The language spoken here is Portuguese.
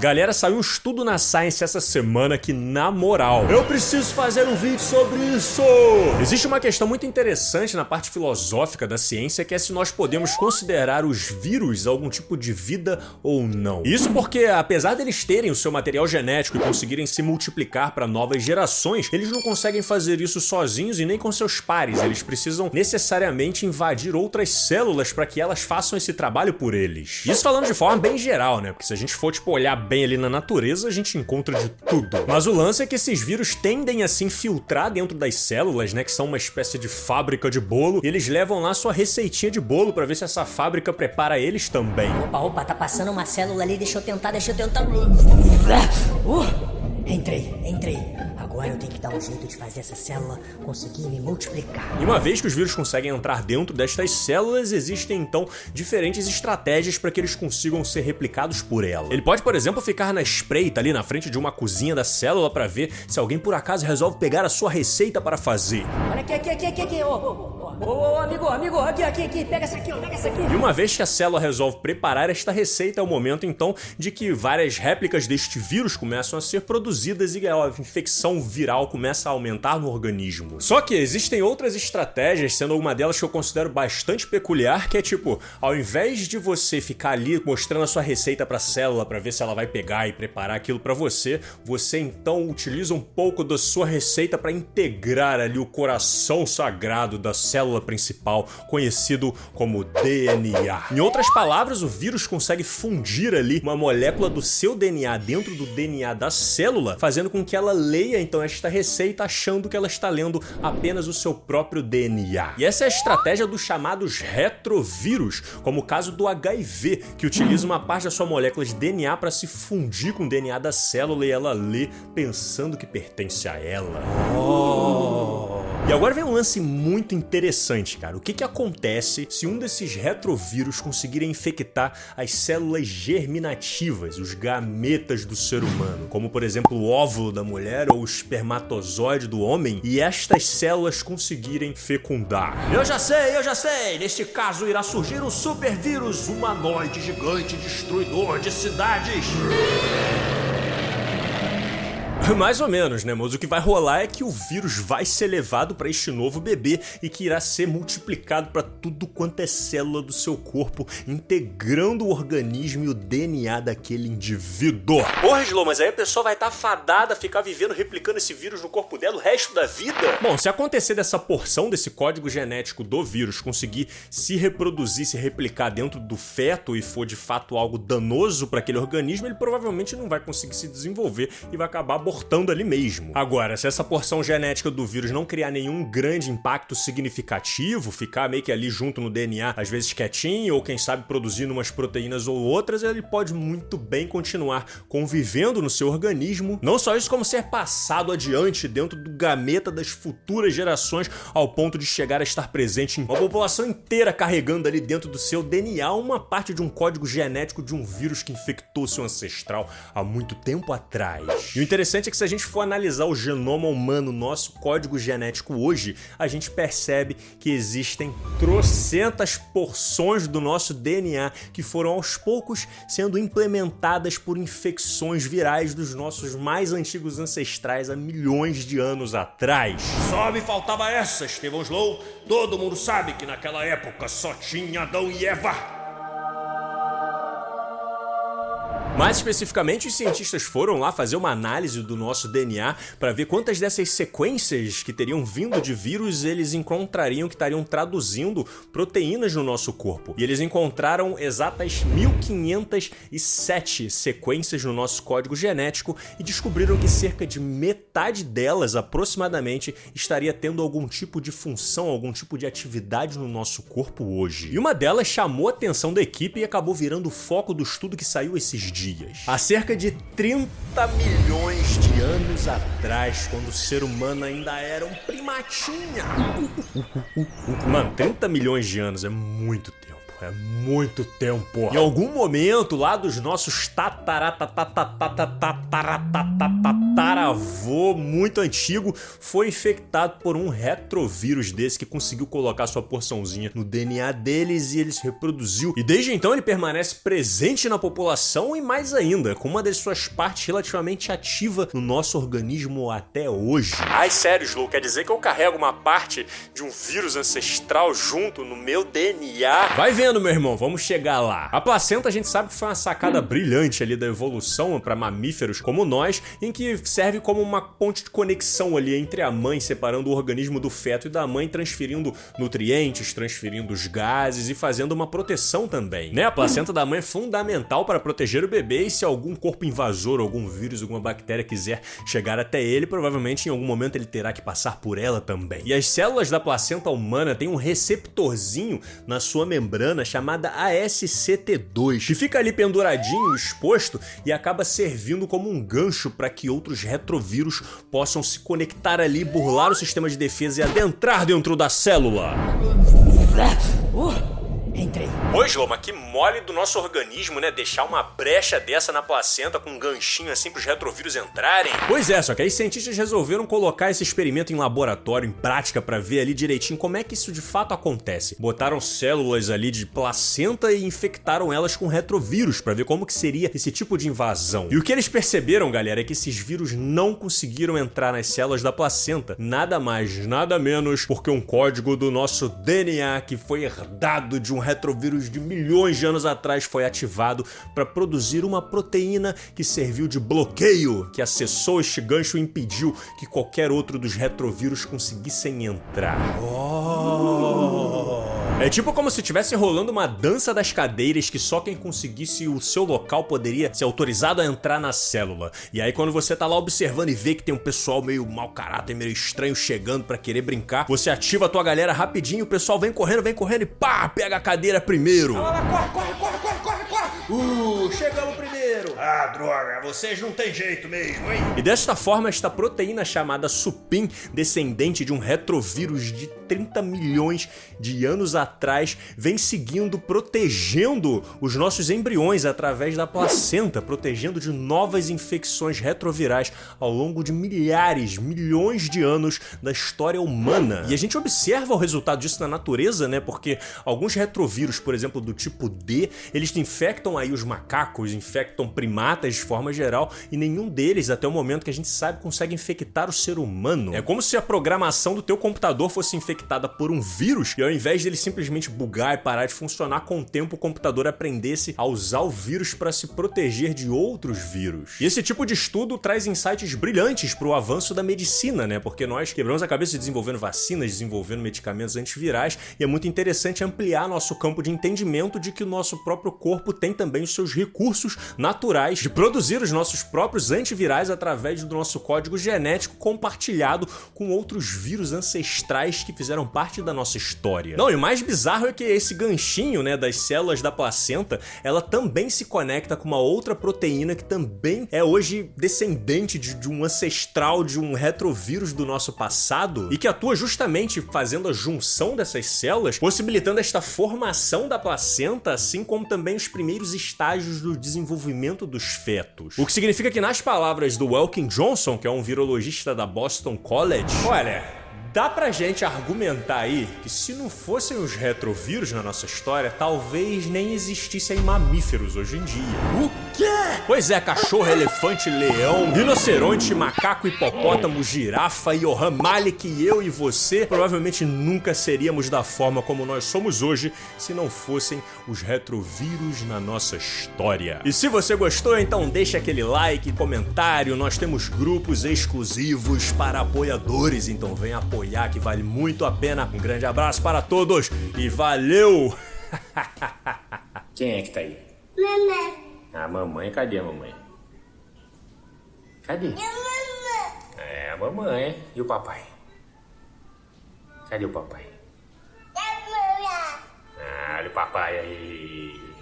Galera, saiu um estudo na Science essa semana que, na moral, eu preciso fazer um vídeo sobre isso! Existe uma questão muito interessante na parte filosófica da ciência que é se nós podemos considerar os vírus algum tipo de vida ou não. Isso porque, apesar deles terem o seu material genético e conseguirem se multiplicar para novas gerações, eles não conseguem fazer isso sozinhos e nem com seus pares. Eles precisam necessariamente invadir outras células para que elas façam esse trabalho por eles. Isso falando de forma bem geral, né? Porque se a gente for, tipo, olhar bem ali na natureza, a gente encontra de tudo. Mas o lance é que esses vírus tendem a se infiltrar dentro das células, né, que são uma espécie de fábrica de bolo, e eles levam lá sua receitinha de bolo para ver se essa fábrica prepara eles também. Opa, opa, tá passando uma célula ali, deixa eu tentar, deixa eu tentar. Uh, entrei, entrei. Agora eu tenho que dar um jeito de fazer essa célula conseguir me multiplicar. E uma vez que os vírus conseguem entrar dentro destas células, existem então diferentes estratégias para que eles consigam ser replicados por ela. Ele pode, por exemplo, ficar na espreita ali na frente de uma cozinha da célula para ver se alguém por acaso resolve pegar a sua receita para fazer. Olha aqui, aqui, aqui, aqui, aqui. Ô, ô, ô, amigo, amigo, aqui, aqui, aqui. Pega essa aqui, ó, pega essa aqui. E uma vez que a célula resolve preparar esta receita, é o momento então de que várias réplicas deste vírus começam a ser produzidas e a infecção viral começa a aumentar no organismo. Só que existem outras estratégias, sendo uma delas que eu considero bastante peculiar, que é tipo, ao invés de você ficar ali mostrando a sua receita para a célula para ver se ela vai pegar e preparar aquilo para você, você então utiliza um pouco da sua receita para integrar ali o coração sagrado da célula principal, conhecido como DNA. Em outras palavras, o vírus consegue fundir ali uma molécula do seu DNA dentro do DNA da célula, fazendo com que ela leia então esta receita achando que ela está lendo apenas o seu próprio DNA. E essa é a estratégia dos chamados retrovírus, como o caso do HIV, que utiliza uma parte da sua molécula de DNA para se fundir com o DNA da célula e ela lê pensando que pertence a ela. Oh. E agora vem um lance muito interessante, cara. O que, que acontece se um desses retrovírus conseguirem infectar as células germinativas, os gametas do ser humano, como por exemplo o óvulo da mulher ou o espermatozoide do homem, e estas células conseguirem fecundar? Eu já sei, eu já sei! Neste caso irá surgir o supervírus humanoide gigante destruidor de cidades. Mais ou menos, né? Mas o que vai rolar é que o vírus vai ser levado para este novo bebê e que irá ser multiplicado para tudo quanto é célula do seu corpo, integrando o organismo e o DNA daquele indivíduo. Porra, Slow, mas aí a pessoa vai estar tá fadada a ficar vivendo replicando esse vírus no corpo dela o resto da vida? Bom, se acontecer dessa porção desse código genético do vírus conseguir se reproduzir, se replicar dentro do feto e for de fato algo danoso para aquele organismo, ele provavelmente não vai conseguir se desenvolver e vai acabar abortando ali mesmo. Agora, se essa porção genética do vírus não criar nenhum grande impacto significativo, ficar meio que ali junto no DNA, às vezes quietinho, ou quem sabe produzindo umas proteínas ou outras, ele pode muito bem continuar convivendo no seu organismo. Não só isso, como ser passado adiante dentro do gameta das futuras gerações, ao ponto de chegar a estar presente em uma população inteira carregando ali dentro do seu DNA uma parte de um código genético de um vírus que infectou seu ancestral há muito tempo atrás. E o interessante é que se a gente for analisar o genoma humano, nosso código genético hoje, a gente percebe que existem trocentas porções do nosso DNA que foram aos poucos sendo implementadas por infecções virais dos nossos mais antigos ancestrais há milhões de anos atrás. Só me faltava essa, Estevão Slow. Todo mundo sabe que naquela época só tinha Adão e Eva. Mais especificamente, os cientistas foram lá fazer uma análise do nosso DNA para ver quantas dessas sequências que teriam vindo de vírus eles encontrariam que estariam traduzindo proteínas no nosso corpo. E eles encontraram exatas 1507 sequências no nosso código genético e descobriram que cerca de metade delas, aproximadamente, estaria tendo algum tipo de função, algum tipo de atividade no nosso corpo hoje. E uma delas chamou a atenção da equipe e acabou virando o foco do estudo que saiu esses dias dias. Há cerca de 30 milhões de anos atrás, quando o ser humano ainda era um primatinha. Mano, 30 milhões de anos é muito tempo. É muito tempo. Em algum momento lá dos nossos tataravô muito antigo foi infectado por um retrovírus desse que conseguiu colocar sua porçãozinha no DNA deles e ele se reproduziu. E desde então ele permanece presente na população e mais ainda, com uma das suas partes relativamente ativa no nosso organismo até hoje. Ai, sério, Slow, quer dizer que eu carrego uma parte de um vírus ancestral junto no meu DNA? Vai vendo, meu irmão, vamos chegar lá. A placenta a gente sabe que foi uma sacada brilhante ali da evolução para mamíferos como nós, em que serve como uma ponte de conexão ali entre a mãe separando o organismo do feto e da mãe transferindo nutrientes, transferindo os gases e fazendo uma proteção também, né? A placenta da mãe é fundamental para proteger o bebê e se algum corpo invasor, algum vírus, alguma bactéria quiser chegar até ele, provavelmente em algum momento ele terá que passar por ela também. E as células da placenta humana têm um receptorzinho na sua membrana chamada ASCT2, que fica ali penduradinho, exposto e acaba servindo como um gancho para que outros retrovírus possam se conectar ali, burlar o sistema de defesa e adentrar dentro da célula. Uh, entrei. Pois, Loma, que mole do nosso organismo, né? Deixar uma brecha dessa na placenta com um ganchinho assim pros retrovírus entrarem. Pois é, só que aí cientistas resolveram colocar esse experimento em laboratório, em prática, para ver ali direitinho como é que isso de fato acontece. Botaram células ali de placenta e infectaram elas com retrovírus para ver como que seria esse tipo de invasão. E o que eles perceberam, galera, é que esses vírus não conseguiram entrar nas células da placenta. Nada mais, nada menos, porque um código do nosso DNA que foi herdado de um retrovírus de milhões de anos atrás foi ativado para produzir uma proteína que serviu de bloqueio, que acessou este gancho e impediu que qualquer outro dos retrovírus conseguissem entrar. Oh. É tipo como se estivesse rolando uma dança das cadeiras que só quem conseguisse o seu local poderia ser autorizado a entrar na célula. E aí quando você tá lá observando e vê que tem um pessoal meio mau caráter, meio estranho chegando para querer brincar, você ativa a tua galera rapidinho, o pessoal vem correndo, vem correndo e pá, pega a cadeira primeiro. Corre, corre, corre, corre, corre, corre! Uh, chegamos primeiro. Ah, droga, vocês não tem jeito mesmo, hein? E desta forma, esta proteína chamada supim, descendente de um retrovírus de 30 milhões de anos atrás, vem seguindo, protegendo os nossos embriões através da placenta, protegendo de novas infecções retrovirais ao longo de milhares, milhões de anos da história humana. E a gente observa o resultado disso na natureza, né? Porque alguns retrovírus, por exemplo, do tipo D, eles infectam aí os macacos, infectam primatas de forma geral, e nenhum deles, até o momento que a gente sabe, consegue infectar o ser humano. É como se a programação do teu computador fosse infectada por um vírus, e ao invés dele simplesmente bugar e parar de funcionar, com o tempo o computador aprendesse a usar o vírus para se proteger de outros vírus. E esse tipo de estudo traz insights brilhantes para o avanço da medicina, né? Porque nós quebramos a cabeça desenvolvendo vacinas, desenvolvendo medicamentos antivirais, e é muito interessante ampliar nosso campo de entendimento de que o nosso próprio corpo tem também os seus recursos naturais de produzir os nossos próprios antivirais através do nosso código genético compartilhado com outros vírus ancestrais que fizeram parte da nossa história. Não, e o mais bizarro é que esse ganchinho, né, das células da placenta, ela também se conecta com uma outra proteína que também é hoje descendente de, de um ancestral de um retrovírus do nosso passado e que atua justamente fazendo a junção dessas células, possibilitando esta formação da placenta, assim como também os primeiros estágios do desenvolvimento dos fetos. O que significa que, nas palavras do Welkin Johnson, que é um virologista da Boston College, olha, Dá pra gente argumentar aí que se não fossem os retrovírus na nossa história, talvez nem existissem mamíferos hoje em dia. O quê? Pois é, cachorro, elefante, leão, rinoceronte, macaco, hipopótamo, girafa, Johan Malik e eu e você provavelmente nunca seríamos da forma como nós somos hoje se não fossem os retrovírus na nossa história. E se você gostou, então deixa aquele like, comentário, nós temos grupos exclusivos para apoiadores, então vem apoiar que vale muito a pena. Um grande abraço para todos e valeu! Quem é que tá aí? Mamãe. A mamãe, cadê a mamãe? Cadê? Mamãe. É, a mamãe. E o papai? Cadê o papai? Mamãe. Ah, olha o papai aí.